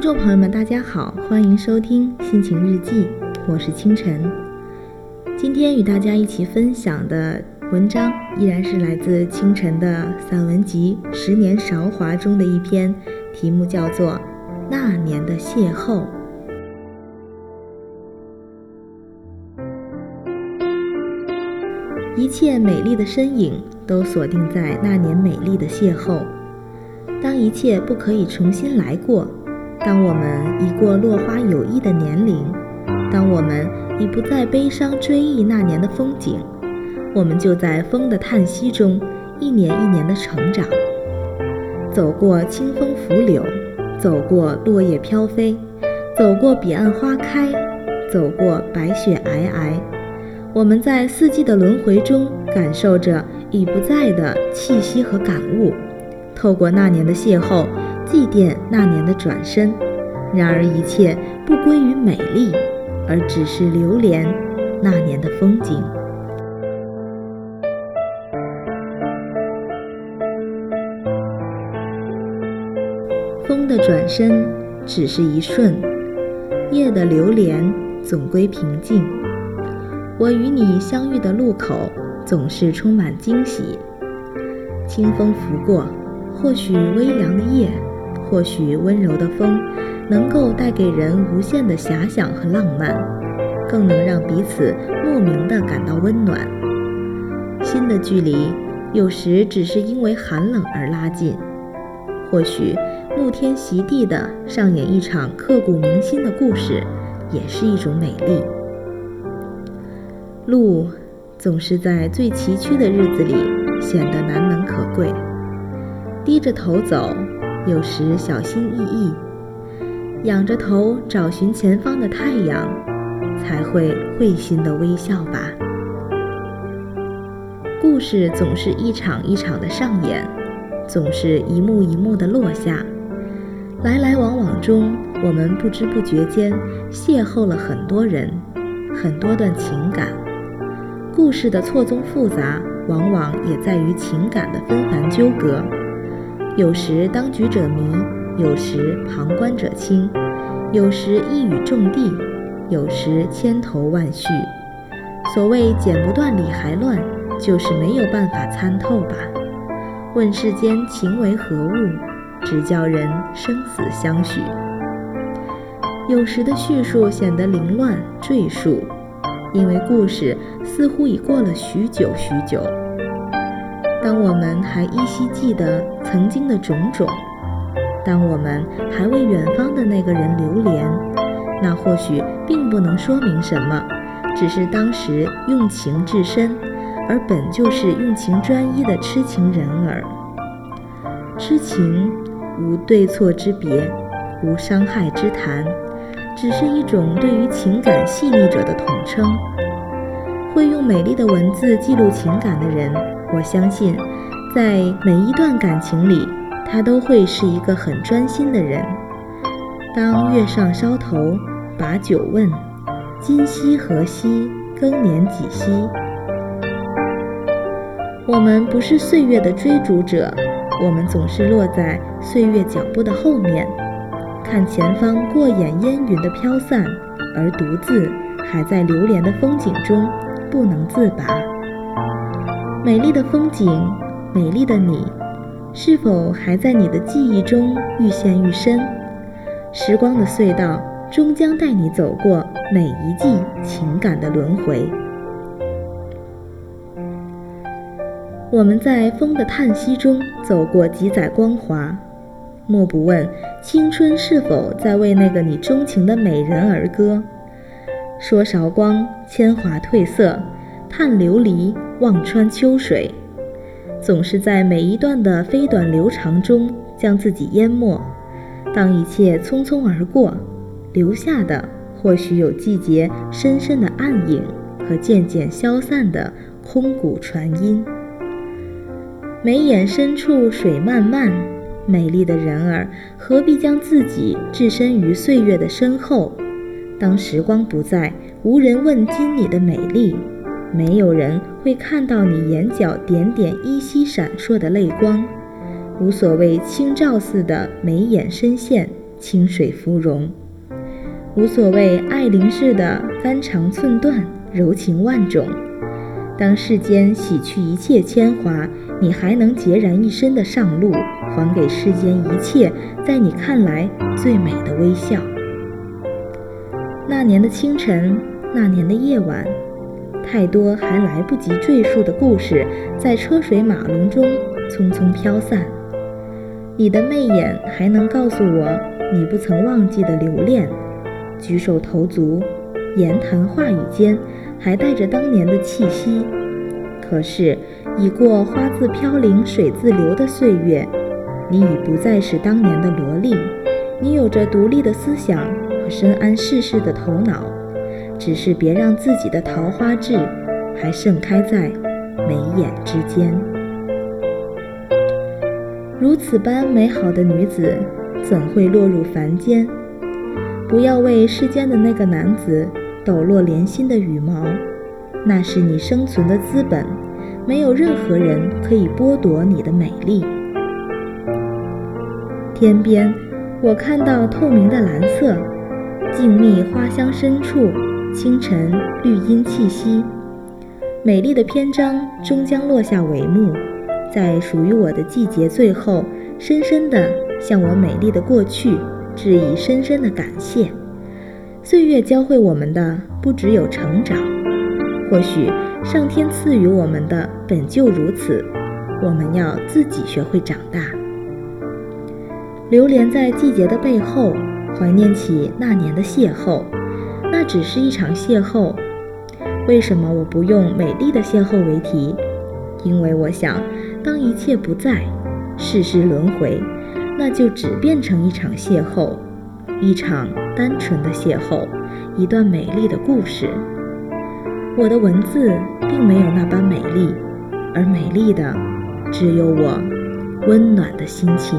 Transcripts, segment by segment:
听众朋友们，大家好，欢迎收听心情日记，我是清晨。今天与大家一起分享的文章依然是来自清晨的散文集《十年韶华》中的一篇，题目叫做《那年的邂逅》。一切美丽的身影都锁定在那年美丽的邂逅。当一切不可以重新来过，当我们已过落花有意的年龄，当我们已不再悲伤追忆那年的风景，我们就在风的叹息中一年一年的成长。走过清风拂柳，走过落叶飘飞，走过彼岸花开，走过白雪皑皑，我们在四季的轮回中感受着已不在的气息和感悟。透过那年的邂逅，祭奠那年的转身。然而一切不归于美丽，而只是流连那年的风景。风的转身只是一瞬，夜的流连总归平静。我与你相遇的路口总是充满惊喜。清风拂过。或许微凉的夜，或许温柔的风，能够带给人无限的遐想和浪漫，更能让彼此莫名的感到温暖。心的距离有时只是因为寒冷而拉近。或许沐天席地的上演一场刻骨铭心的故事，也是一种美丽。路总是在最崎岖的日子里显得难能可贵。低着头走，有时小心翼翼，仰着头找寻前方的太阳，才会会心的微笑吧。故事总是一场一场的上演，总是一幕一幕的落下，来来往往中，我们不知不觉间邂逅了很多人，很多段情感。故事的错综复杂，往往也在于情感的纷繁纠葛。有时当局者迷，有时旁观者清，有时一语中的，有时千头万绪。所谓剪不断理还乱，就是没有办法参透吧。问世间情为何物，只叫人生死相许。有时的叙述显得凌乱赘述，因为故事似乎已过了许久许久。当我们还依稀记得曾经的种种，当我们还为远方的那个人流连，那或许并不能说明什么，只是当时用情至深，而本就是用情专一的痴情人儿。痴情无对错之别，无伤害之谈，只是一种对于情感细腻者的统称。会用美丽的文字记录情感的人。我相信，在每一段感情里，他都会是一个很专心的人。当月上梢头，把酒问，今夕何夕，更年几夕？我们不是岁月的追逐者，我们总是落在岁月脚步的后面，看前方过眼烟云的飘散，而独自还在流连的风景中不能自拔。美丽的风景，美丽的你，是否还在你的记忆中愈陷愈深？时光的隧道终将带你走过每一季情感的轮回。我们在风的叹息中走过几载光华，莫不问青春是否在为那个你钟情的美人而歌？说韶光，铅华褪色。叹流离，望穿秋水，总是在每一段的飞短流长中将自己淹没。当一切匆匆而过，留下的或许有季节深深的暗影和渐渐消散的空谷传音。眉眼深处水漫漫，美丽的人儿何必将自己置身于岁月的身后？当时光不再，无人问津你的美丽。没有人会看到你眼角点点依稀闪烁的泪光，无所谓清照似的眉眼深陷，清水芙蓉。无所谓爱玲似的肝肠寸断，柔情万种。当世间洗去一切铅华，你还能孑然一身的上路，还给世间一切在你看来最美的微笑。那年的清晨，那年的夜晚，太多还来不及赘述的故事，在车水马龙中匆匆飘散。你的媚眼还能告诉我，你不曾忘记的留恋。举手投足、言谈话语间，还带着当年的气息。可是，已过花自飘零水自流的岁月，你已不再是当年的萝莉。你有着独立的思想和深谙世事的头脑，只是别让自己的桃花痣还盛开在眉眼之间。如此般美好的女子，怎会落入凡间？不要为世间的那个男子抖落莲心的羽毛，那是你生存的资本，没有任何人可以剥夺你的美丽。天边，我看到透明的蓝色，静谧花香深处，清晨绿荫气息，美丽的篇章终将落下帷幕，在属于我的季节最后，深深地向我美丽的过去。致以深深的感谢。岁月教会我们的不只有成长，或许上天赐予我们的本就如此，我们要自己学会长大。流连在季节的背后，怀念起那年的邂逅，那只是一场邂逅。为什么我不用美丽的邂逅为题？因为我想，当一切不在，世事轮回。那就只变成一场邂逅，一场单纯的邂逅，一段美丽的故事。我的文字并没有那般美丽，而美丽的只有我温暖的心情。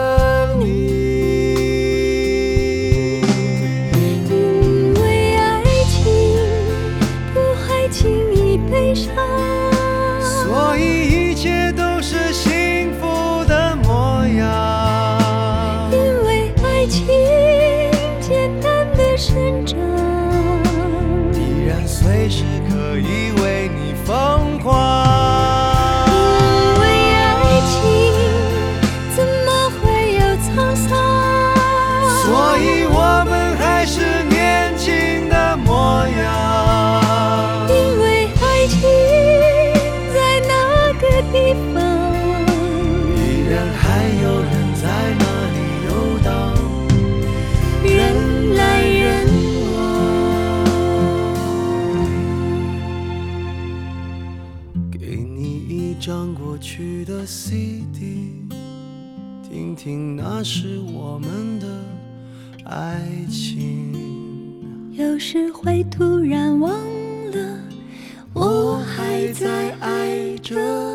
随时可以为你疯听听那是我们的爱情。有时会突然忘了，我还在爱着。